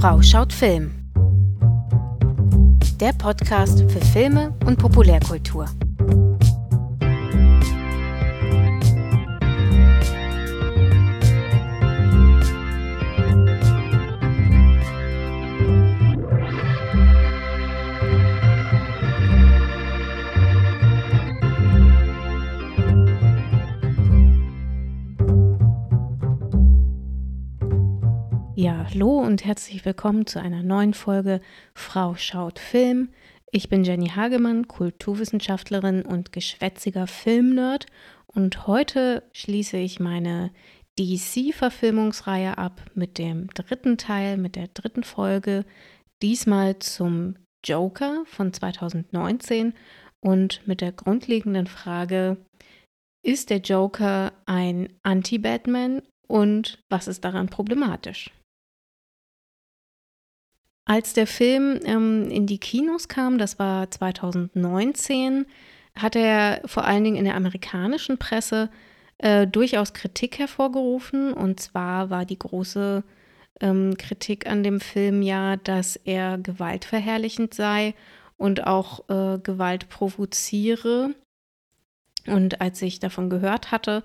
Frau schaut Film. Der Podcast für Filme und Populärkultur. Und herzlich willkommen zu einer neuen Folge Frau schaut Film. Ich bin Jenny Hagemann, Kulturwissenschaftlerin und geschwätziger Filmnerd und heute schließe ich meine DC-Verfilmungsreihe ab mit dem dritten Teil, mit der dritten Folge, diesmal zum Joker von 2019 und mit der grundlegenden Frage, ist der Joker ein Anti-Batman und was ist daran problematisch? Als der Film ähm, in die Kinos kam, das war 2019, hat er vor allen Dingen in der amerikanischen Presse äh, durchaus Kritik hervorgerufen. Und zwar war die große ähm, Kritik an dem Film ja, dass er gewaltverherrlichend sei und auch äh, Gewalt provoziere. Und als ich davon gehört hatte,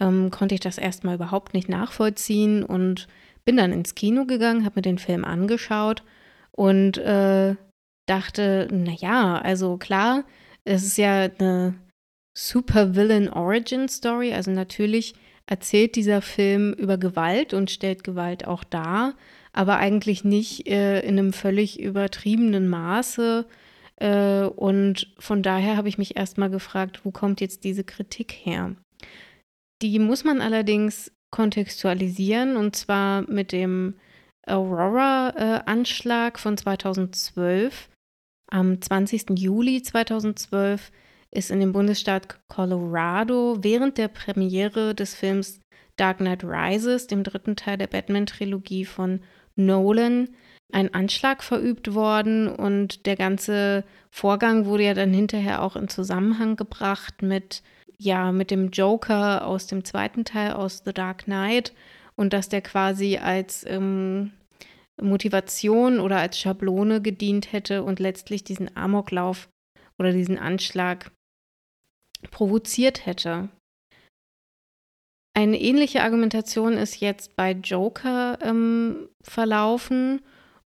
ähm, konnte ich das erstmal überhaupt nicht nachvollziehen und bin dann ins Kino gegangen, habe mir den Film angeschaut und äh, dachte, naja, also klar, es ist ja eine Super Villain Origin Story, also natürlich erzählt dieser Film über Gewalt und stellt Gewalt auch dar, aber eigentlich nicht äh, in einem völlig übertriebenen Maße. Äh, und von daher habe ich mich erstmal gefragt, wo kommt jetzt diese Kritik her? Die muss man allerdings kontextualisieren und zwar mit dem Aurora-Anschlag von 2012. Am 20. Juli 2012 ist in dem Bundesstaat Colorado während der Premiere des Films Dark Knight Rises, dem dritten Teil der Batman-Trilogie von Nolan, ein Anschlag verübt worden und der ganze Vorgang wurde ja dann hinterher auch in Zusammenhang gebracht mit ja mit dem Joker aus dem zweiten Teil aus The Dark Knight und dass der quasi als ähm, Motivation oder als Schablone gedient hätte und letztlich diesen Amoklauf oder diesen Anschlag provoziert hätte. Eine ähnliche Argumentation ist jetzt bei Joker ähm, verlaufen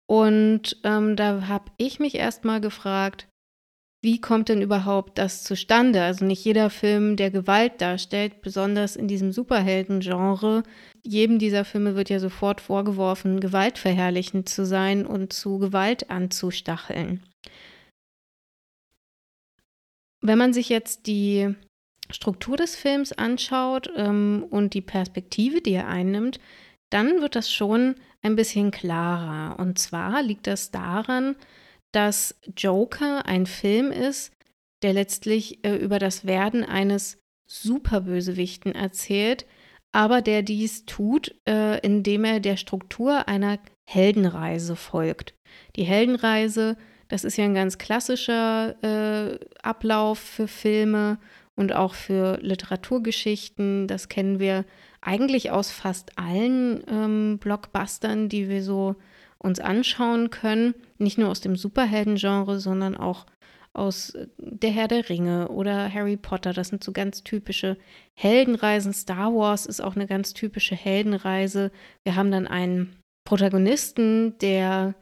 und ähm, da habe ich mich erstmal gefragt, wie kommt denn überhaupt das zustande? Also nicht jeder Film, der Gewalt darstellt, besonders in diesem Superhelden-Genre, jedem dieser Filme wird ja sofort vorgeworfen, gewaltverherrlichend zu sein und zu Gewalt anzustacheln. Wenn man sich jetzt die Struktur des Films anschaut ähm, und die Perspektive, die er einnimmt, dann wird das schon ein bisschen klarer. Und zwar liegt das daran, dass Joker ein Film ist, der letztlich äh, über das Werden eines Superbösewichten erzählt, aber der dies tut, äh, indem er der Struktur einer Heldenreise folgt. Die Heldenreise, das ist ja ein ganz klassischer äh, Ablauf für Filme und auch für Literaturgeschichten. Das kennen wir eigentlich aus fast allen ähm, Blockbustern, die wir so uns anschauen können, nicht nur aus dem Superhelden-Genre, sondern auch aus äh, Der Herr der Ringe oder Harry Potter. Das sind so ganz typische Heldenreisen. Star Wars ist auch eine ganz typische Heldenreise. Wir haben dann einen Protagonisten, der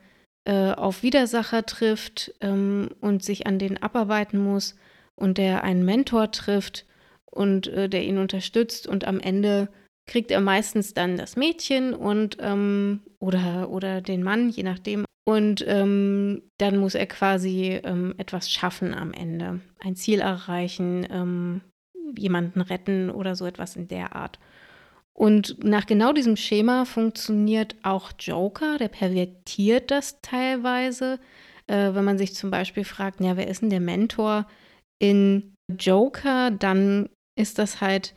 äh, auf Widersacher trifft ähm, und sich an denen abarbeiten muss und der einen Mentor trifft und äh, der ihn unterstützt und am Ende kriegt er meistens dann das Mädchen und ähm, oder, oder den Mann, je nachdem. Und ähm, dann muss er quasi ähm, etwas schaffen am Ende, ein Ziel erreichen, ähm, jemanden retten oder so etwas in der Art. Und nach genau diesem Schema funktioniert auch Joker, der pervertiert das teilweise. Äh, wenn man sich zum Beispiel fragt, ja, wer ist denn der Mentor in Joker, dann ist das halt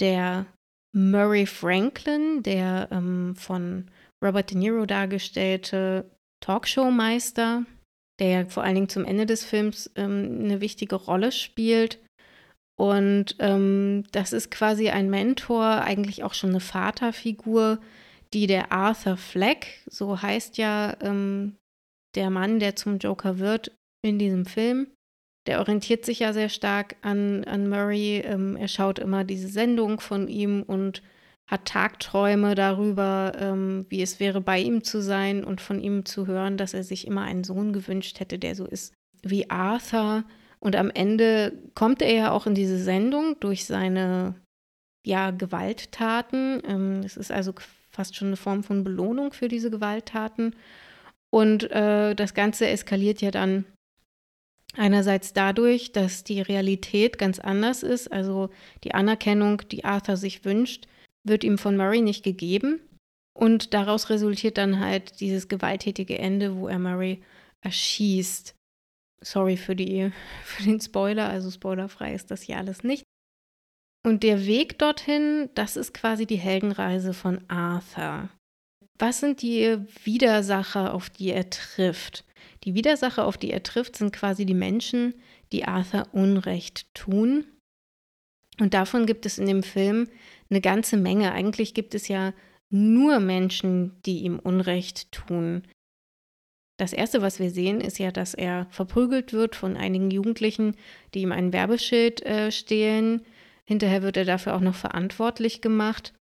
der Murray Franklin, der ähm, von Robert De Niro dargestellte Talkshow-Meister, der ja vor allen Dingen zum Ende des Films ähm, eine wichtige Rolle spielt. Und ähm, das ist quasi ein Mentor, eigentlich auch schon eine Vaterfigur, die der Arthur Fleck, so heißt ja ähm, der Mann, der zum Joker wird in diesem Film, der orientiert sich ja sehr stark an, an Murray. Ähm, er schaut immer diese Sendung von ihm und hat Tagträume darüber, ähm, wie es wäre, bei ihm zu sein und von ihm zu hören, dass er sich immer einen Sohn gewünscht hätte, der so ist wie Arthur. Und am Ende kommt er ja auch in diese Sendung durch seine ja, Gewalttaten. Ähm, es ist also fast schon eine Form von Belohnung für diese Gewalttaten. Und äh, das Ganze eskaliert ja dann einerseits dadurch, dass die Realität ganz anders ist. Also die Anerkennung, die Arthur sich wünscht, wird ihm von Murray nicht gegeben. Und daraus resultiert dann halt dieses gewalttätige Ende, wo er Murray erschießt. Sorry für, die, für den Spoiler, also spoilerfrei ist das hier alles nicht. Und der Weg dorthin, das ist quasi die Heldenreise von Arthur. Was sind die Widersacher, auf die er trifft? Die Widersacher, auf die er trifft, sind quasi die Menschen, die Arthur Unrecht tun. Und davon gibt es in dem Film eine ganze Menge. Eigentlich gibt es ja nur Menschen, die ihm Unrecht tun. Das Erste, was wir sehen, ist ja, dass er verprügelt wird von einigen Jugendlichen, die ihm ein Werbeschild äh, stehlen. Hinterher wird er dafür auch noch verantwortlich gemacht.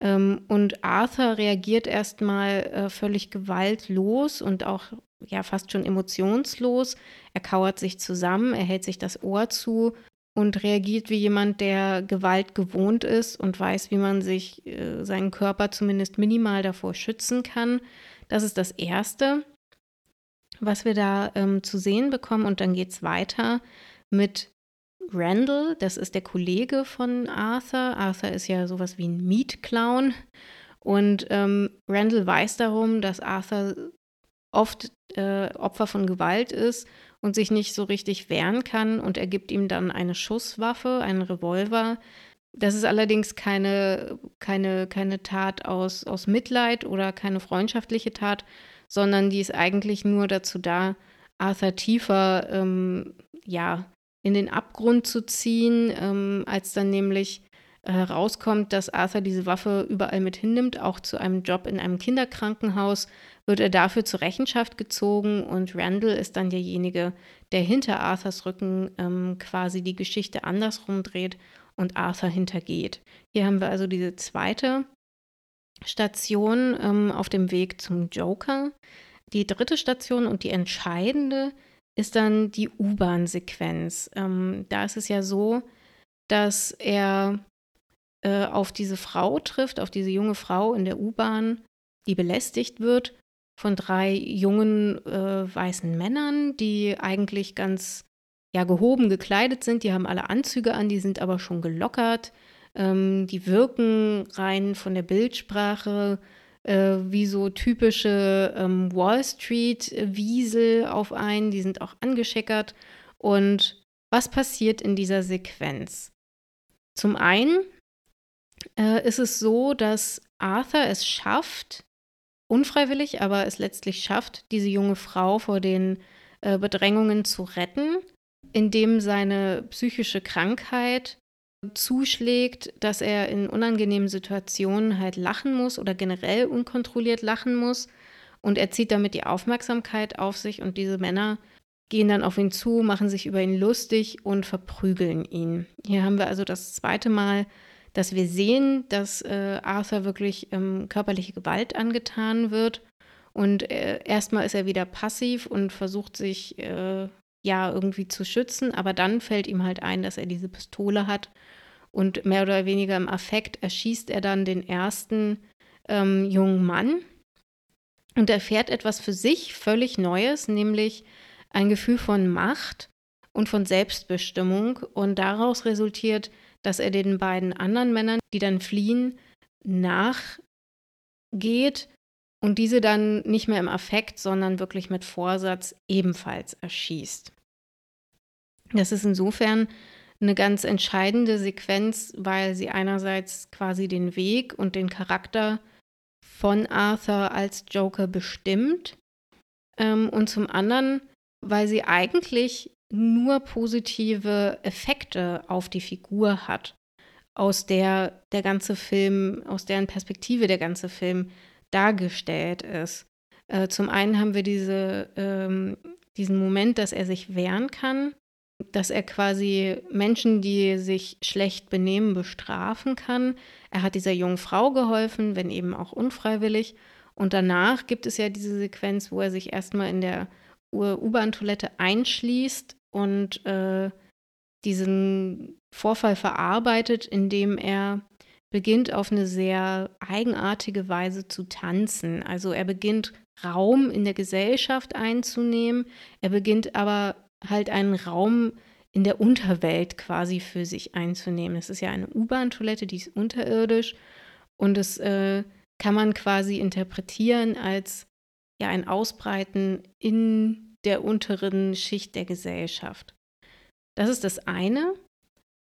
Ähm, und Arthur reagiert erstmal äh, völlig gewaltlos und auch ja fast schon emotionslos. Er kauert sich zusammen, er hält sich das Ohr zu und reagiert wie jemand, der Gewalt gewohnt ist und weiß, wie man sich äh, seinen Körper zumindest minimal davor schützen kann. Das ist das Erste, was wir da ähm, zu sehen bekommen. Und dann geht es weiter mit Randall, das ist der Kollege von Arthur. Arthur ist ja sowas wie ein Meat-Clown. Und ähm, Randall weiß darum, dass Arthur oft äh, Opfer von Gewalt ist und sich nicht so richtig wehren kann und er gibt ihm dann eine Schusswaffe, einen Revolver. Das ist allerdings keine, keine, keine Tat aus, aus Mitleid oder keine freundschaftliche Tat, sondern die ist eigentlich nur dazu da, Arthur tiefer ähm, ja, in den Abgrund zu ziehen, ähm, als dann nämlich herauskommt, dass Arthur diese Waffe überall mit hinnimmt, auch zu einem Job in einem Kinderkrankenhaus, wird er dafür zur Rechenschaft gezogen und Randall ist dann derjenige, der hinter Arthurs Rücken ähm, quasi die Geschichte andersrum dreht und Arthur hintergeht. Hier haben wir also diese zweite Station ähm, auf dem Weg zum Joker. Die dritte Station und die entscheidende ist dann die U-Bahn-Sequenz. Ähm, da ist es ja so, dass er äh, auf diese Frau trifft, auf diese junge Frau in der U-Bahn, die belästigt wird von drei jungen äh, weißen Männern, die eigentlich ganz ja gehoben gekleidet sind. Die haben alle Anzüge an, die sind aber schon gelockert. Ähm, die wirken rein von der Bildsprache äh, wie so typische ähm, Wall Street-Wiesel auf einen. Die sind auch angescheckert. Und was passiert in dieser Sequenz? Zum einen äh, ist es so, dass Arthur es schafft, unfreiwillig, aber es letztlich schafft, diese junge Frau vor den äh, Bedrängungen zu retten, indem seine psychische Krankheit zuschlägt, dass er in unangenehmen Situationen halt lachen muss oder generell unkontrolliert lachen muss. Und er zieht damit die Aufmerksamkeit auf sich und diese Männer gehen dann auf ihn zu, machen sich über ihn lustig und verprügeln ihn. Hier haben wir also das zweite Mal dass wir sehen, dass äh, Arthur wirklich ähm, körperliche Gewalt angetan wird. Und äh, erstmal ist er wieder passiv und versucht sich äh, ja irgendwie zu schützen, aber dann fällt ihm halt ein, dass er diese Pistole hat. Und mehr oder weniger im Affekt erschießt er dann den ersten ähm, jungen Mann und erfährt etwas für sich völlig Neues, nämlich ein Gefühl von Macht und von Selbstbestimmung. Und daraus resultiert dass er den beiden anderen Männern, die dann fliehen, nachgeht und diese dann nicht mehr im Affekt, sondern wirklich mit Vorsatz ebenfalls erschießt. Das ist insofern eine ganz entscheidende Sequenz, weil sie einerseits quasi den Weg und den Charakter von Arthur als Joker bestimmt ähm, und zum anderen, weil sie eigentlich nur positive Effekte auf die Figur hat, aus der der ganze Film, aus deren Perspektive der ganze Film dargestellt ist. Äh, zum einen haben wir diese, ähm, diesen Moment, dass er sich wehren kann, dass er quasi Menschen, die sich schlecht benehmen, bestrafen kann. Er hat dieser jungen Frau geholfen, wenn eben auch unfreiwillig. Und danach gibt es ja diese Sequenz, wo er sich erstmal in der U-Bahn-Toilette einschließt und äh, diesen Vorfall verarbeitet, indem er beginnt auf eine sehr eigenartige Weise zu tanzen. Also er beginnt Raum in der Gesellschaft einzunehmen, er beginnt aber halt einen Raum in der Unterwelt quasi für sich einzunehmen. Es ist ja eine U-Bahn-Toilette, die ist unterirdisch und das äh, kann man quasi interpretieren als ja ein Ausbreiten in der unteren Schicht der Gesellschaft. Das ist das eine.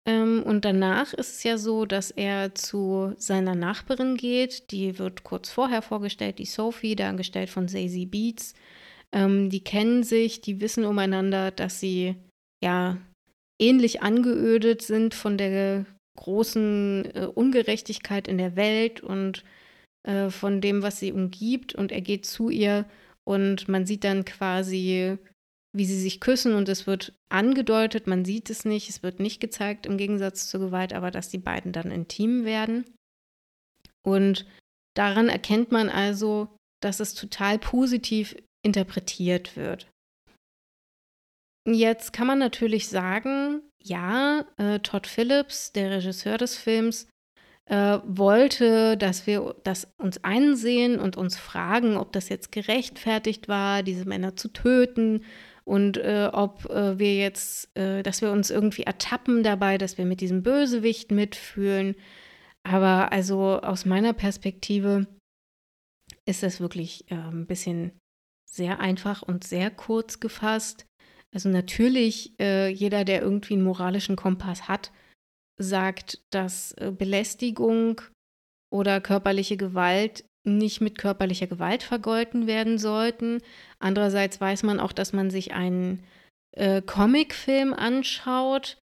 Ähm, und danach ist es ja so, dass er zu seiner Nachbarin geht. Die wird kurz vorher vorgestellt, die Sophie, dargestellt von Zazie Beats. Ähm, die kennen sich, die wissen umeinander, dass sie ja ähnlich angeödet sind von der großen äh, Ungerechtigkeit in der Welt und äh, von dem, was sie umgibt. Und er geht zu ihr und man sieht dann quasi wie sie sich küssen und es wird angedeutet, man sieht es nicht, es wird nicht gezeigt im Gegensatz zur Gewalt, aber dass die beiden dann intim werden. Und daran erkennt man also, dass es total positiv interpretiert wird. Jetzt kann man natürlich sagen, ja, äh, Todd Phillips, der Regisseur des Films, äh, wollte, dass wir das uns einsehen und uns fragen, ob das jetzt gerechtfertigt war, diese Männer zu töten und äh, ob äh, wir jetzt, äh, dass wir uns irgendwie ertappen dabei, dass wir mit diesem Bösewicht mitfühlen. Aber also aus meiner Perspektive ist das wirklich äh, ein bisschen sehr einfach und sehr kurz gefasst. Also natürlich, äh, jeder, der irgendwie einen moralischen Kompass hat, sagt, dass äh, Belästigung oder körperliche Gewalt nicht mit körperlicher Gewalt vergolten werden sollten. Andererseits weiß man auch, dass man sich einen äh, Comicfilm anschaut,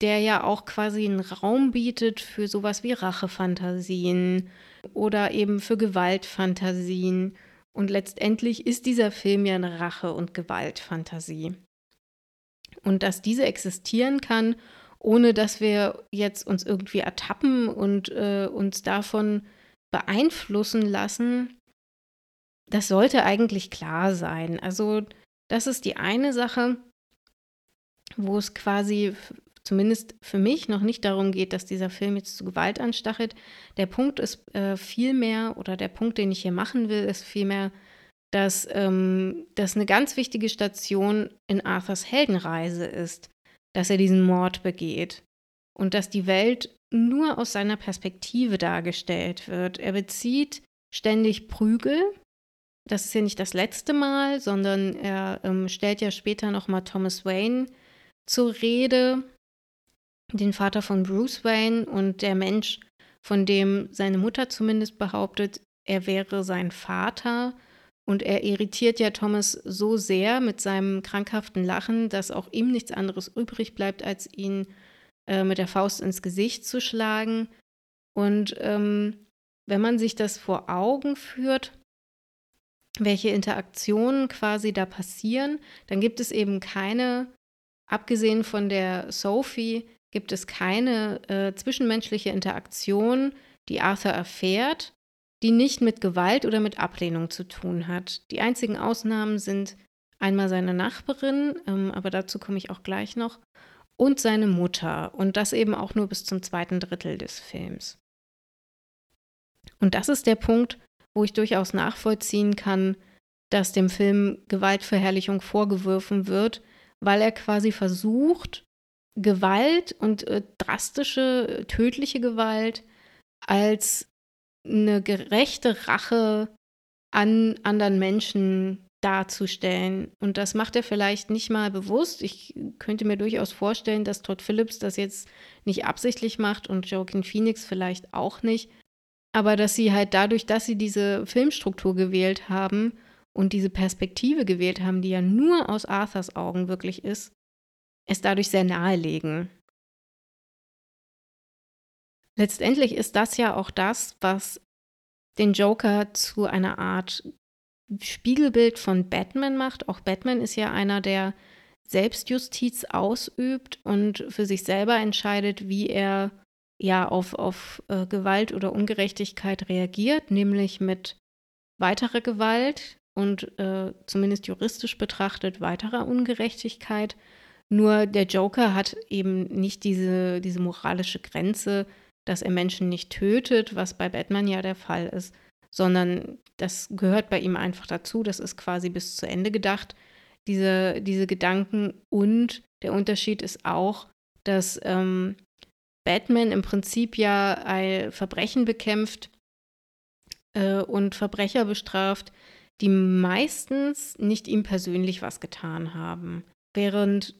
der ja auch quasi einen Raum bietet für sowas wie Rachefantasien oder eben für Gewaltfantasien. Und letztendlich ist dieser Film ja eine Rache- und Gewaltfantasie. Und dass diese existieren kann, ohne dass wir jetzt uns irgendwie ertappen und äh, uns davon beeinflussen lassen, das sollte eigentlich klar sein. Also das ist die eine Sache, wo es quasi zumindest für mich noch nicht darum geht, dass dieser Film jetzt zu Gewalt anstachelt. Der Punkt ist äh, vielmehr, oder der Punkt, den ich hier machen will, ist vielmehr, dass ähm, das eine ganz wichtige Station in Arthurs Heldenreise ist, dass er diesen Mord begeht und dass die Welt nur aus seiner Perspektive dargestellt wird. Er bezieht ständig Prügel. Das ist ja nicht das letzte Mal, sondern er ähm, stellt ja später nochmal Thomas Wayne zur Rede, den Vater von Bruce Wayne und der Mensch, von dem seine Mutter zumindest behauptet, er wäre sein Vater. Und er irritiert ja Thomas so sehr mit seinem krankhaften Lachen, dass auch ihm nichts anderes übrig bleibt, als ihn äh, mit der Faust ins Gesicht zu schlagen. Und ähm, wenn man sich das vor Augen führt, welche Interaktionen quasi da passieren, dann gibt es eben keine, abgesehen von der Sophie, gibt es keine äh, zwischenmenschliche Interaktion, die Arthur erfährt, die nicht mit Gewalt oder mit Ablehnung zu tun hat. Die einzigen Ausnahmen sind einmal seine Nachbarin, ähm, aber dazu komme ich auch gleich noch, und seine Mutter und das eben auch nur bis zum zweiten Drittel des Films. Und das ist der Punkt, wo ich durchaus nachvollziehen kann, dass dem Film Gewaltverherrlichung vorgeworfen wird, weil er quasi versucht, Gewalt und äh, drastische, tödliche Gewalt als eine gerechte Rache an anderen Menschen darzustellen. Und das macht er vielleicht nicht mal bewusst. Ich könnte mir durchaus vorstellen, dass Todd Phillips das jetzt nicht absichtlich macht und Joaquin Phoenix vielleicht auch nicht. Aber dass sie halt dadurch, dass sie diese Filmstruktur gewählt haben und diese Perspektive gewählt haben, die ja nur aus Arthurs Augen wirklich ist, es dadurch sehr nahelegen. Letztendlich ist das ja auch das, was den Joker zu einer Art Spiegelbild von Batman macht. Auch Batman ist ja einer, der Selbstjustiz ausübt und für sich selber entscheidet, wie er ja auf, auf äh, Gewalt oder Ungerechtigkeit reagiert, nämlich mit weiterer Gewalt und äh, zumindest juristisch betrachtet weiterer Ungerechtigkeit. Nur der Joker hat eben nicht diese, diese moralische Grenze, dass er Menschen nicht tötet, was bei Batman ja der Fall ist, sondern das gehört bei ihm einfach dazu. Das ist quasi bis zu Ende gedacht, diese, diese Gedanken. Und der Unterschied ist auch, dass ähm, Batman im Prinzip ja ein Verbrechen bekämpft äh, und Verbrecher bestraft, die meistens nicht ihm persönlich was getan haben. Während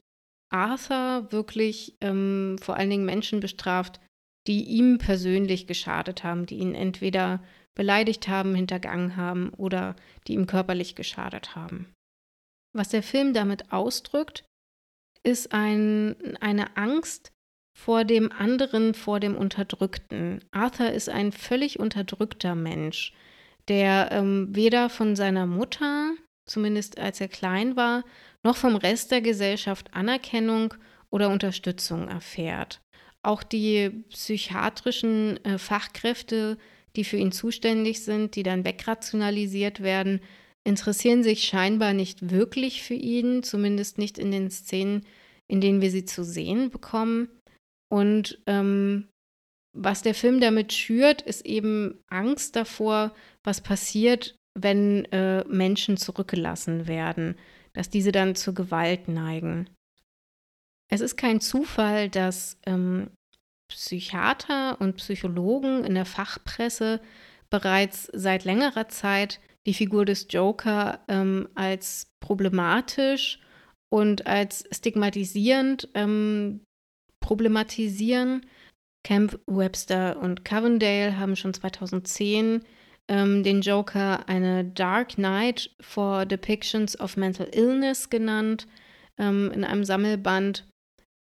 Arthur wirklich ähm, vor allen Dingen Menschen bestraft, die ihm persönlich geschadet haben, die ihn entweder beleidigt haben, hintergangen haben oder die ihm körperlich geschadet haben. Was der Film damit ausdrückt, ist ein, eine Angst vor dem anderen, vor dem Unterdrückten. Arthur ist ein völlig unterdrückter Mensch, der ähm, weder von seiner Mutter, zumindest als er klein war, noch vom Rest der Gesellschaft Anerkennung oder Unterstützung erfährt. Auch die psychiatrischen äh, Fachkräfte, die für ihn zuständig sind, die dann wegrationalisiert werden, interessieren sich scheinbar nicht wirklich für ihn, zumindest nicht in den Szenen, in denen wir sie zu sehen bekommen. Und ähm, was der Film damit schürt, ist eben Angst davor, was passiert, wenn äh, Menschen zurückgelassen werden, dass diese dann zur Gewalt neigen. Es ist kein Zufall, dass ähm, Psychiater und Psychologen in der Fachpresse bereits seit längerer Zeit die Figur des Joker ähm, als problematisch und als stigmatisierend ähm, problematisieren. Camp Webster und Covendale haben schon 2010 ähm, den Joker eine Dark Night for Depictions of Mental Illness genannt ähm, in einem Sammelband.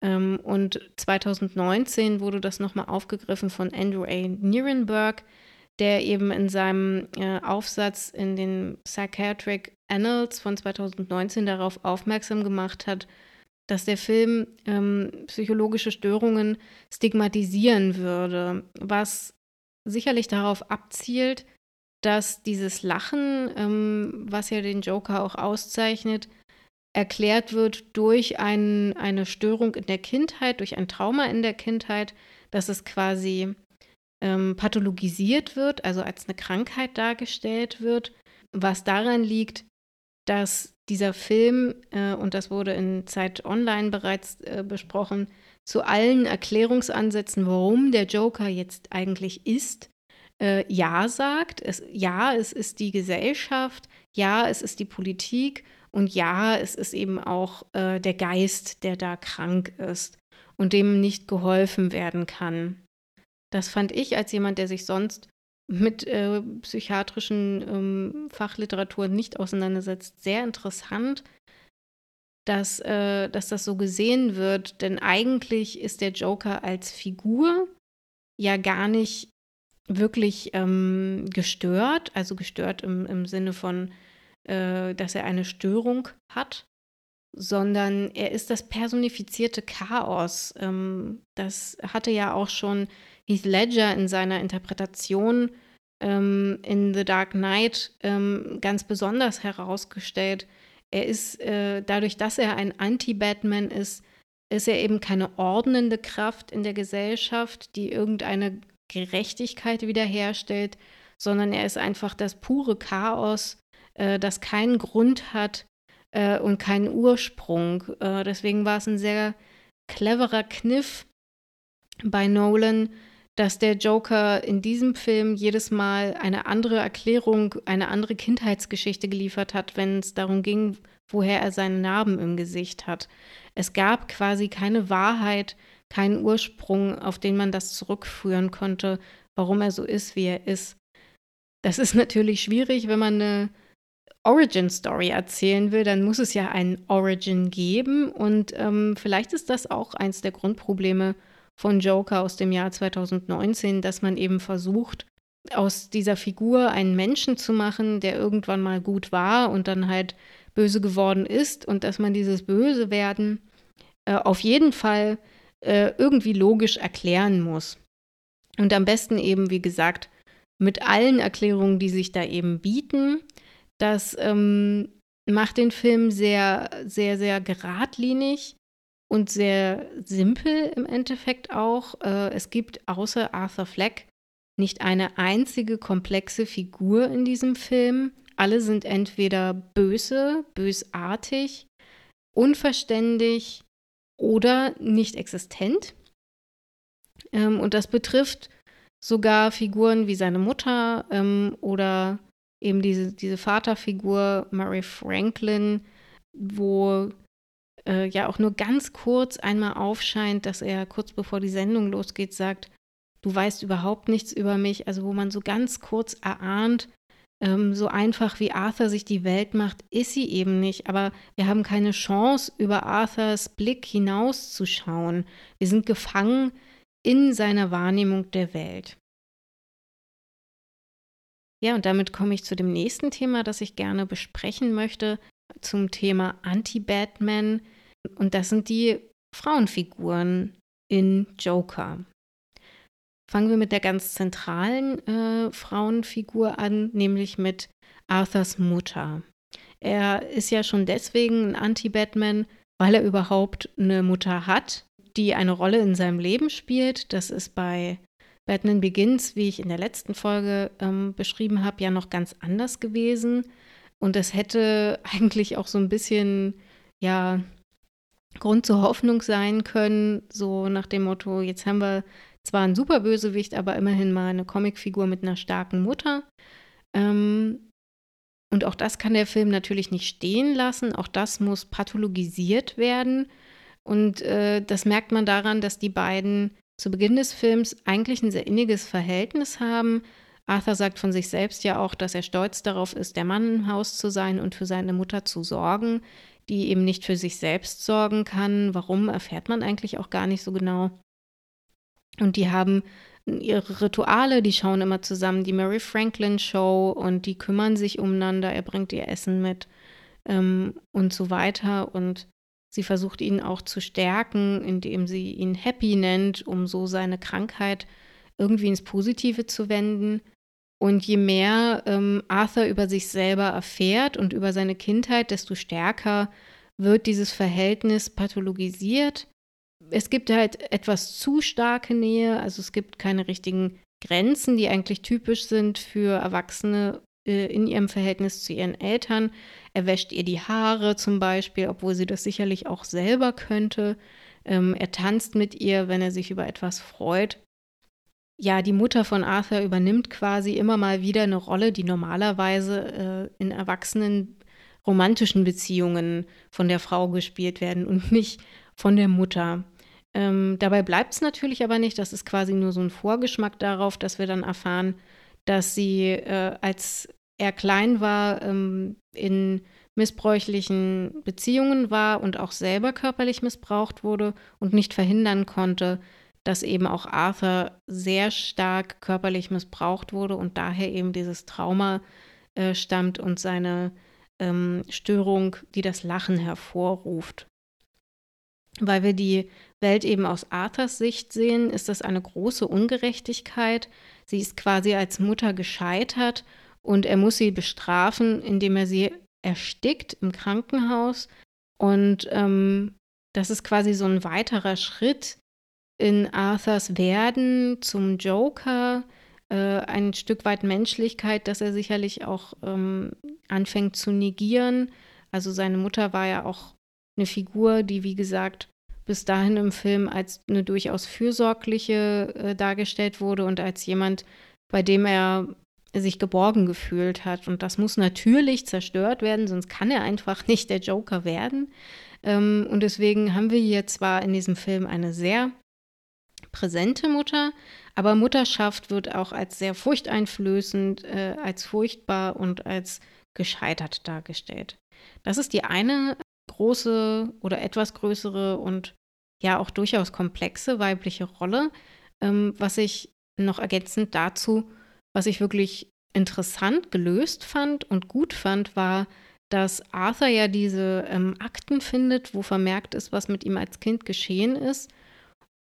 Ähm, und 2019 wurde das nochmal aufgegriffen von Andrew A. Nierenberg, der eben in seinem äh, Aufsatz in den Psychiatric Annals von 2019 darauf aufmerksam gemacht hat, dass der Film ähm, psychologische Störungen stigmatisieren würde, was sicherlich darauf abzielt, dass dieses Lachen, ähm, was ja den Joker auch auszeichnet, erklärt wird durch ein, eine Störung in der Kindheit, durch ein Trauma in der Kindheit, dass es quasi ähm, pathologisiert wird, also als eine Krankheit dargestellt wird, was daran liegt, dass dieser Film, äh, und das wurde in Zeit Online bereits äh, besprochen, zu allen Erklärungsansätzen, warum der Joker jetzt eigentlich ist, äh, Ja sagt. Es, ja, es ist die Gesellschaft, ja, es ist die Politik und ja, es ist eben auch äh, der Geist, der da krank ist und dem nicht geholfen werden kann. Das fand ich als jemand, der sich sonst mit äh, psychiatrischen ähm, Fachliteratur nicht auseinandersetzt, sehr interessant, dass, äh, dass das so gesehen wird. Denn eigentlich ist der Joker als Figur ja gar nicht wirklich ähm, gestört, also gestört im, im Sinne von, äh, dass er eine Störung hat, sondern er ist das personifizierte Chaos. Ähm, das hatte ja auch schon Heath Ledger in seiner Interpretation ähm, in The Dark Knight ähm, ganz besonders herausgestellt. Er ist äh, dadurch, dass er ein Anti-Batman ist, ist er eben keine ordnende Kraft in der Gesellschaft, die irgendeine Gerechtigkeit wiederherstellt, sondern er ist einfach das pure Chaos, äh, das keinen Grund hat äh, und keinen Ursprung. Äh, deswegen war es ein sehr cleverer Kniff bei Nolan, dass der Joker in diesem Film jedes Mal eine andere Erklärung, eine andere Kindheitsgeschichte geliefert hat, wenn es darum ging, woher er seine Narben im Gesicht hat. Es gab quasi keine Wahrheit, keinen Ursprung, auf den man das zurückführen konnte, warum er so ist, wie er ist. Das ist natürlich schwierig, wenn man eine Origin Story erzählen will, dann muss es ja einen Origin geben und ähm, vielleicht ist das auch eins der Grundprobleme von Joker aus dem Jahr 2019, dass man eben versucht, aus dieser Figur einen Menschen zu machen, der irgendwann mal gut war und dann halt böse geworden ist und dass man dieses Böse werden äh, auf jeden Fall äh, irgendwie logisch erklären muss. Und am besten eben, wie gesagt, mit allen Erklärungen, die sich da eben bieten. Das ähm, macht den Film sehr, sehr, sehr geradlinig und sehr simpel im Endeffekt auch. Äh, es gibt außer Arthur Fleck nicht eine einzige komplexe Figur in diesem Film. Alle sind entweder böse, bösartig, unverständlich oder nicht existent. Ähm, und das betrifft sogar Figuren wie seine Mutter ähm, oder eben diese, diese Vaterfigur Murray Franklin, wo äh, ja auch nur ganz kurz einmal aufscheint, dass er kurz bevor die Sendung losgeht sagt, du weißt überhaupt nichts über mich, also wo man so ganz kurz erahnt, ähm, so einfach wie Arthur sich die Welt macht, ist sie eben nicht. Aber wir haben keine Chance, über Arthurs Blick hinauszuschauen. Wir sind gefangen in seiner Wahrnehmung der Welt. Ja, und damit komme ich zu dem nächsten Thema, das ich gerne besprechen möchte, zum Thema Anti-Batman. Und das sind die Frauenfiguren in Joker. Fangen wir mit der ganz zentralen äh, Frauenfigur an, nämlich mit Arthurs Mutter. Er ist ja schon deswegen ein Anti-Batman, weil er überhaupt eine Mutter hat, die eine Rolle in seinem Leben spielt. Das ist bei Batman Begins, wie ich in der letzten Folge ähm, beschrieben habe, ja noch ganz anders gewesen. Und es hätte eigentlich auch so ein bisschen, ja, Grund zur Hoffnung sein können, so nach dem Motto, jetzt haben wir zwar einen Superbösewicht, aber immerhin mal eine Comicfigur mit einer starken Mutter. Ähm, und auch das kann der Film natürlich nicht stehen lassen. Auch das muss pathologisiert werden. Und äh, das merkt man daran, dass die beiden zu Beginn des Films eigentlich ein sehr inniges Verhältnis haben. Arthur sagt von sich selbst ja auch, dass er stolz darauf ist, der Mann im Haus zu sein und für seine Mutter zu sorgen, die eben nicht für sich selbst sorgen kann. Warum erfährt man eigentlich auch gar nicht so genau. Und die haben ihre Rituale, die schauen immer zusammen die Mary Franklin Show und die kümmern sich umeinander. Er bringt ihr Essen mit ähm, und so weiter. Und Sie versucht ihn auch zu stärken, indem sie ihn Happy nennt, um so seine Krankheit irgendwie ins Positive zu wenden. Und je mehr ähm, Arthur über sich selber erfährt und über seine Kindheit, desto stärker wird dieses Verhältnis pathologisiert. Es gibt halt etwas zu starke Nähe, also es gibt keine richtigen Grenzen, die eigentlich typisch sind für Erwachsene äh, in ihrem Verhältnis zu ihren Eltern. Er wäscht ihr die Haare zum Beispiel, obwohl sie das sicherlich auch selber könnte. Ähm, er tanzt mit ihr, wenn er sich über etwas freut. Ja, die Mutter von Arthur übernimmt quasi immer mal wieder eine Rolle, die normalerweise äh, in erwachsenen romantischen Beziehungen von der Frau gespielt werden und nicht von der Mutter. Ähm, dabei bleibt es natürlich aber nicht. Das ist quasi nur so ein Vorgeschmack darauf, dass wir dann erfahren, dass sie äh, als er klein war, ähm, in missbräuchlichen Beziehungen war und auch selber körperlich missbraucht wurde und nicht verhindern konnte, dass eben auch Arthur sehr stark körperlich missbraucht wurde und daher eben dieses Trauma äh, stammt und seine ähm, Störung, die das Lachen hervorruft. Weil wir die Welt eben aus Arthurs Sicht sehen, ist das eine große Ungerechtigkeit. Sie ist quasi als Mutter gescheitert und er muss sie bestrafen, indem er sie erstickt im Krankenhaus. Und ähm, das ist quasi so ein weiterer Schritt in Arthurs Werden zum Joker, äh, ein Stück weit Menschlichkeit, das er sicherlich auch ähm, anfängt zu negieren. Also seine Mutter war ja auch eine Figur, die, wie gesagt, bis dahin im Film als eine durchaus fürsorgliche äh, dargestellt wurde und als jemand, bei dem er sich geborgen gefühlt hat. Und das muss natürlich zerstört werden, sonst kann er einfach nicht der Joker werden. Ähm, und deswegen haben wir hier zwar in diesem Film eine sehr präsente Mutter, aber Mutterschaft wird auch als sehr furchteinflößend, äh, als furchtbar und als gescheitert dargestellt. Das ist die eine große oder etwas größere und ja auch durchaus komplexe weibliche Rolle, ähm, was ich noch ergänzend dazu was ich wirklich interessant gelöst fand und gut fand, war, dass Arthur ja diese ähm, Akten findet, wo vermerkt ist, was mit ihm als Kind geschehen ist.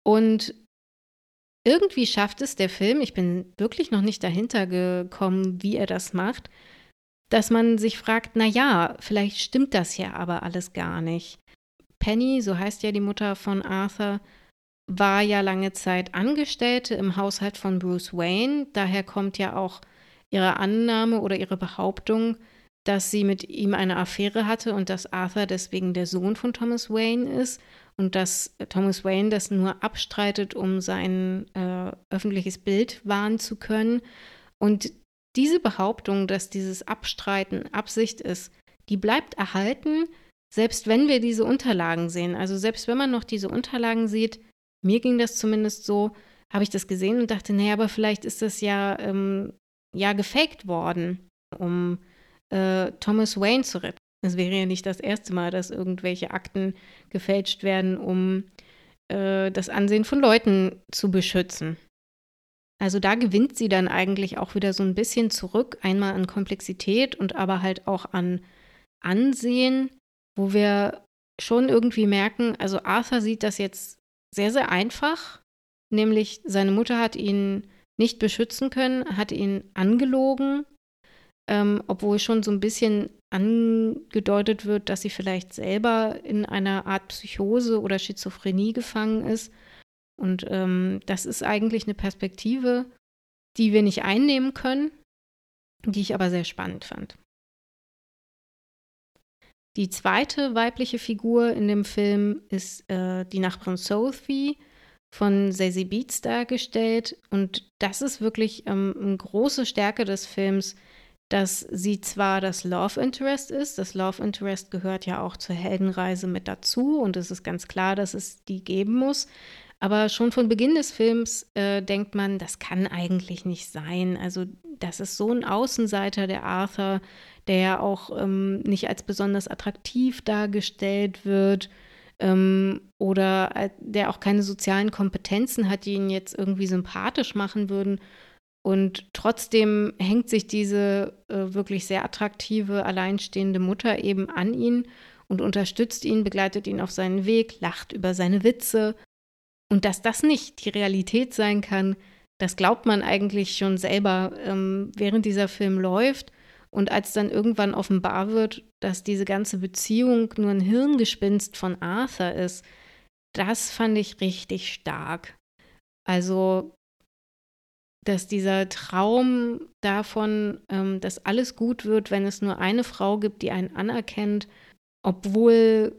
Und irgendwie schafft es der Film, ich bin wirklich noch nicht dahinter gekommen, wie er das macht, dass man sich fragt, na ja, vielleicht stimmt das ja aber alles gar nicht. Penny, so heißt ja die Mutter von Arthur, war ja lange Zeit Angestellte im Haushalt von Bruce Wayne. Daher kommt ja auch ihre Annahme oder ihre Behauptung, dass sie mit ihm eine Affäre hatte und dass Arthur deswegen der Sohn von Thomas Wayne ist und dass Thomas Wayne das nur abstreitet, um sein äh, öffentliches Bild wahren zu können. Und diese Behauptung, dass dieses Abstreiten Absicht ist, die bleibt erhalten, selbst wenn wir diese Unterlagen sehen. Also selbst wenn man noch diese Unterlagen sieht, mir ging das zumindest so, habe ich das gesehen und dachte, naja, aber vielleicht ist das ja, ähm, ja gefaked worden, um äh, Thomas Wayne zu retten. Es wäre ja nicht das erste Mal, dass irgendwelche Akten gefälscht werden, um äh, das Ansehen von Leuten zu beschützen. Also da gewinnt sie dann eigentlich auch wieder so ein bisschen zurück, einmal an Komplexität und aber halt auch an Ansehen, wo wir schon irgendwie merken, also Arthur sieht das jetzt sehr, sehr einfach, nämlich seine Mutter hat ihn nicht beschützen können, hat ihn angelogen, ähm, obwohl schon so ein bisschen angedeutet wird, dass sie vielleicht selber in einer Art Psychose oder Schizophrenie gefangen ist. Und ähm, das ist eigentlich eine Perspektive, die wir nicht einnehmen können, die ich aber sehr spannend fand. Die zweite weibliche Figur in dem Film ist äh, die Nachbarin Sophie von Zazie Beats dargestellt. Und das ist wirklich ähm, eine große Stärke des Films, dass sie zwar das Love Interest ist, das Love Interest gehört ja auch zur Heldenreise mit dazu und es ist ganz klar, dass es die geben muss. Aber schon von Beginn des Films äh, denkt man, das kann eigentlich nicht sein. Also das ist so ein Außenseiter, der Arthur, der ja auch ähm, nicht als besonders attraktiv dargestellt wird ähm, oder äh, der auch keine sozialen Kompetenzen hat, die ihn jetzt irgendwie sympathisch machen würden. Und trotzdem hängt sich diese äh, wirklich sehr attraktive, alleinstehende Mutter eben an ihn und unterstützt ihn, begleitet ihn auf seinen Weg, lacht über seine Witze. Und dass das nicht die Realität sein kann, das glaubt man eigentlich schon selber, ähm, während dieser Film läuft. Und als dann irgendwann offenbar wird, dass diese ganze Beziehung nur ein Hirngespinst von Arthur ist, das fand ich richtig stark. Also dass dieser Traum davon, ähm, dass alles gut wird, wenn es nur eine Frau gibt, die einen anerkennt, obwohl,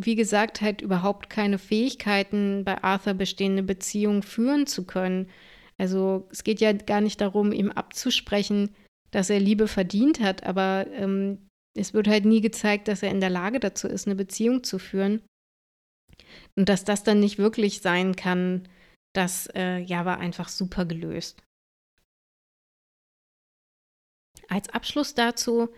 wie gesagt, halt überhaupt keine Fähigkeiten bei Arthur bestehende Beziehungen führen zu können. Also es geht ja gar nicht darum, ihm abzusprechen, dass er Liebe verdient hat, aber ähm, es wird halt nie gezeigt, dass er in der Lage dazu ist, eine Beziehung zu führen. Und dass das dann nicht wirklich sein kann, das äh, ja war einfach super gelöst. Als Abschluss dazu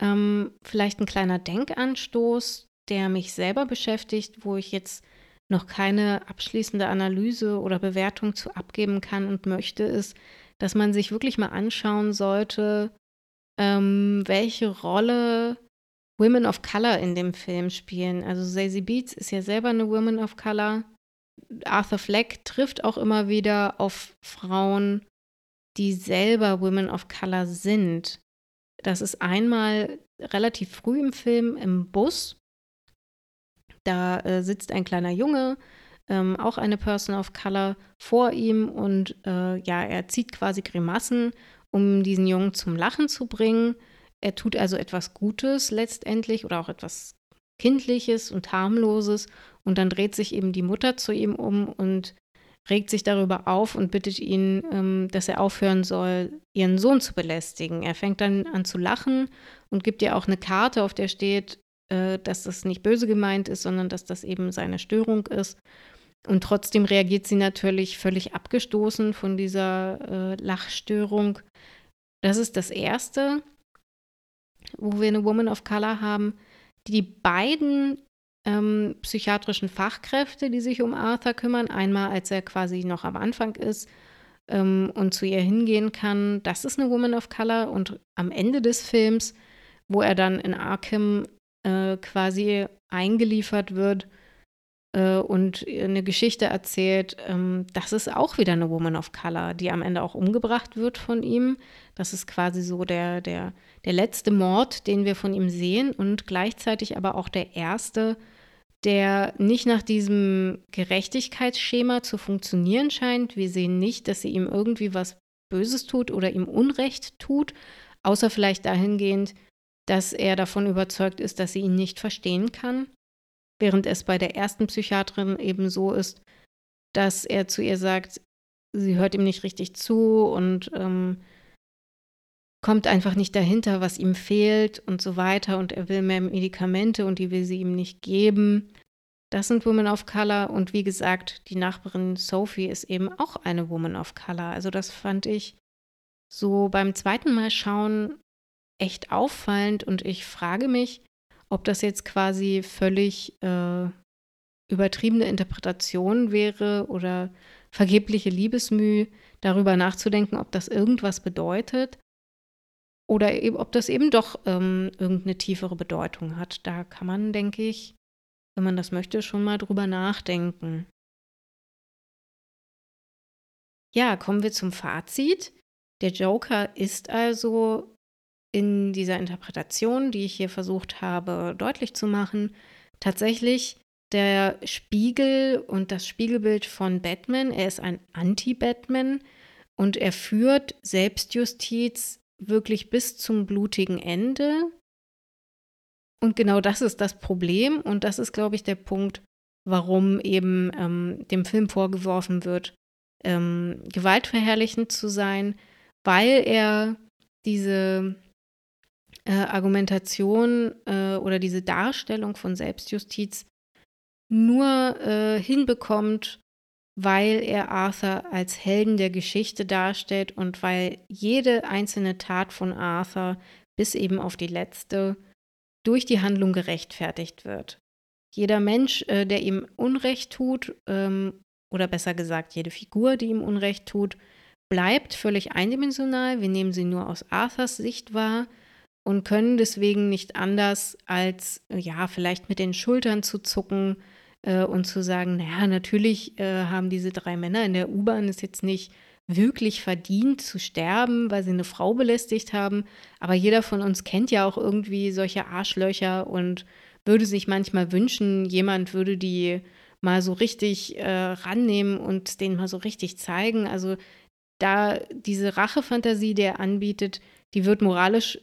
ähm, vielleicht ein kleiner Denkanstoß, der mich selber beschäftigt, wo ich jetzt noch keine abschließende Analyse oder Bewertung zu abgeben kann und möchte, ist, dass man sich wirklich mal anschauen sollte, ähm, welche Rolle Women of Color in dem Film spielen. Also Zazie Beats ist ja selber eine Woman of Color Arthur Fleck trifft auch immer wieder auf Frauen, die selber Women of Color sind. Das ist einmal relativ früh im Film im Bus. Da äh, sitzt ein kleiner Junge, ähm, auch eine Person of Color, vor ihm und äh, ja, er zieht quasi Grimassen, um diesen Jungen zum Lachen zu bringen. Er tut also etwas Gutes letztendlich oder auch etwas Kindliches und Harmloses und dann dreht sich eben die Mutter zu ihm um und regt sich darüber auf und bittet ihn, ähm, dass er aufhören soll, ihren Sohn zu belästigen. Er fängt dann an zu lachen und gibt ihr auch eine Karte, auf der steht, äh, dass das nicht böse gemeint ist, sondern dass das eben seine Störung ist. Und trotzdem reagiert sie natürlich völlig abgestoßen von dieser äh, Lachstörung. Das ist das Erste, wo wir eine Woman of Color haben. Die beiden ähm, psychiatrischen Fachkräfte, die sich um Arthur kümmern. Einmal, als er quasi noch am Anfang ist, ähm, und zu ihr hingehen kann. Das ist eine Woman of Color. Und am Ende des Films, wo er dann in Arkham äh, quasi eingeliefert wird äh, und eine Geschichte erzählt, ähm, das ist auch wieder eine Woman of Color, die am Ende auch umgebracht wird von ihm. Das ist quasi so der, der, der letzte Mord, den wir von ihm sehen und gleichzeitig aber auch der erste, der nicht nach diesem Gerechtigkeitsschema zu funktionieren scheint. Wir sehen nicht, dass sie ihm irgendwie was Böses tut oder ihm Unrecht tut, außer vielleicht dahingehend, dass er davon überzeugt ist, dass sie ihn nicht verstehen kann. Während es bei der ersten Psychiaterin eben so ist, dass er zu ihr sagt, sie hört ihm nicht richtig zu und ähm, kommt einfach nicht dahinter, was ihm fehlt und so weiter. Und er will mehr Medikamente und die will sie ihm nicht geben. Das sind Women of Color. Und wie gesagt, die Nachbarin Sophie ist eben auch eine Woman of Color. Also das fand ich so beim zweiten Mal schauen echt auffallend. Und ich frage mich, ob das jetzt quasi völlig äh, übertriebene Interpretation wäre oder vergebliche Liebesmüh, darüber nachzudenken, ob das irgendwas bedeutet oder eben, ob das eben doch ähm, irgendeine tiefere Bedeutung hat. Da kann man, denke ich, wenn man das möchte, schon mal drüber nachdenken. Ja, kommen wir zum Fazit. Der Joker ist also in dieser Interpretation, die ich hier versucht habe deutlich zu machen, tatsächlich der Spiegel und das Spiegelbild von Batman. Er ist ein Anti-Batman und er führt Selbstjustiz wirklich bis zum blutigen Ende. Und genau das ist das Problem und das ist, glaube ich, der Punkt, warum eben ähm, dem Film vorgeworfen wird, ähm, gewaltverherrlichend zu sein, weil er diese äh, Argumentation äh, oder diese Darstellung von Selbstjustiz nur äh, hinbekommt, weil er Arthur als Helden der Geschichte darstellt und weil jede einzelne Tat von Arthur bis eben auf die letzte durch die Handlung gerechtfertigt wird. Jeder Mensch, äh, der ihm Unrecht tut, ähm, oder besser gesagt, jede Figur, die ihm Unrecht tut, bleibt völlig eindimensional. Wir nehmen sie nur aus Arthurs Sicht wahr und können deswegen nicht anders als, ja, vielleicht mit den Schultern zu zucken äh, und zu sagen, naja, natürlich äh, haben diese drei Männer in der U-Bahn es jetzt nicht wirklich verdient zu sterben, weil sie eine Frau belästigt haben. Aber jeder von uns kennt ja auch irgendwie solche Arschlöcher und würde sich manchmal wünschen, jemand würde die mal so richtig äh, rannehmen und denen mal so richtig zeigen. Also da diese Rachefantasie, die er anbietet, die wird moralisch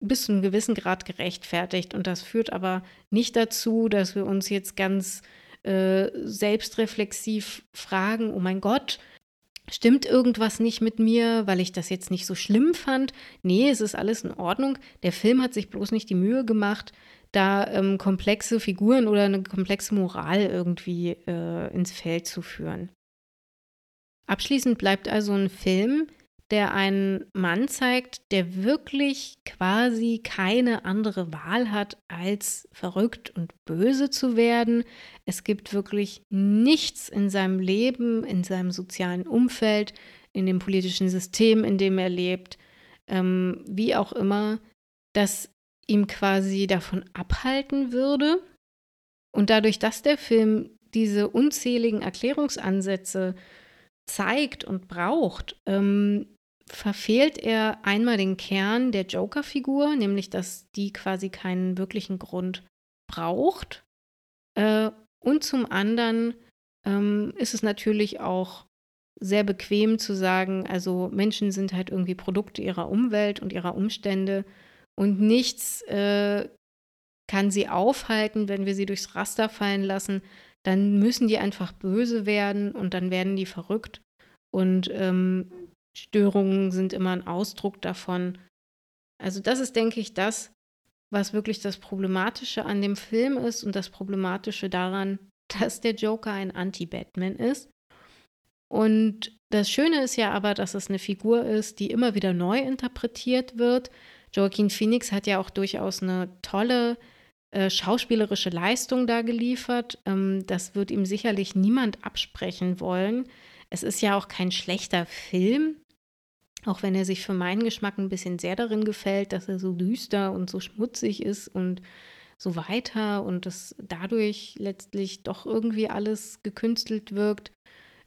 bis zu einem gewissen Grad gerechtfertigt. Und das führt aber nicht dazu, dass wir uns jetzt ganz äh, selbstreflexiv fragen, oh mein Gott, stimmt irgendwas nicht mit mir, weil ich das jetzt nicht so schlimm fand? Nee, es ist alles in Ordnung. Der Film hat sich bloß nicht die Mühe gemacht, da ähm, komplexe Figuren oder eine komplexe Moral irgendwie äh, ins Feld zu führen. Abschließend bleibt also ein Film, der einen Mann zeigt, der wirklich quasi keine andere Wahl hat, als verrückt und böse zu werden. Es gibt wirklich nichts in seinem Leben, in seinem sozialen Umfeld, in dem politischen System, in dem er lebt, ähm, wie auch immer, das ihm quasi davon abhalten würde. Und dadurch, dass der Film diese unzähligen Erklärungsansätze zeigt und braucht, ähm, verfehlt er einmal den Kern der Joker-Figur, nämlich dass die quasi keinen wirklichen Grund braucht. Äh, und zum anderen ähm, ist es natürlich auch sehr bequem zu sagen, also Menschen sind halt irgendwie Produkte ihrer Umwelt und ihrer Umstände und nichts äh, kann sie aufhalten, wenn wir sie durchs Raster fallen lassen, dann müssen die einfach böse werden und dann werden die verrückt. Und ähm, Störungen sind immer ein Ausdruck davon. Also das ist, denke ich, das, was wirklich das Problematische an dem Film ist und das Problematische daran, dass der Joker ein Anti-Batman ist. Und das Schöne ist ja aber, dass es eine Figur ist, die immer wieder neu interpretiert wird. Joaquin Phoenix hat ja auch durchaus eine tolle äh, schauspielerische Leistung da geliefert. Ähm, das wird ihm sicherlich niemand absprechen wollen. es ist ja auch kein schlechter Film, auch wenn er sich für meinen Geschmack ein bisschen sehr darin gefällt, dass er so düster und so schmutzig ist und so weiter und es dadurch letztlich doch irgendwie alles gekünstelt wirkt,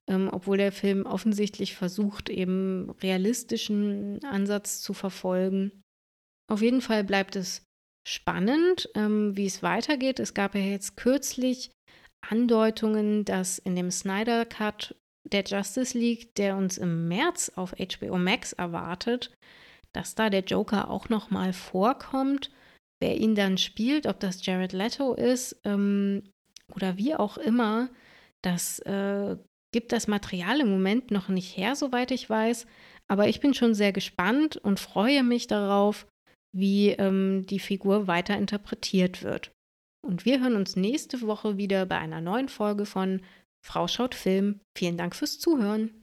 ähm, obwohl der Film offensichtlich versucht, eben realistischen Ansatz zu verfolgen. Auf jeden Fall bleibt es spannend, ähm, wie es weitergeht. Es gab ja jetzt kürzlich Andeutungen, dass in dem Snyder Cut der Justice League, der uns im März auf HBO Max erwartet, dass da der Joker auch noch mal vorkommt. Wer ihn dann spielt, ob das Jared Leto ist ähm, oder wie auch immer, das äh, gibt das Material im Moment noch nicht her, soweit ich weiß. Aber ich bin schon sehr gespannt und freue mich darauf, wie ähm, die Figur weiter interpretiert wird. Und wir hören uns nächste Woche wieder bei einer neuen Folge von Frau schaut Film. Vielen Dank fürs Zuhören.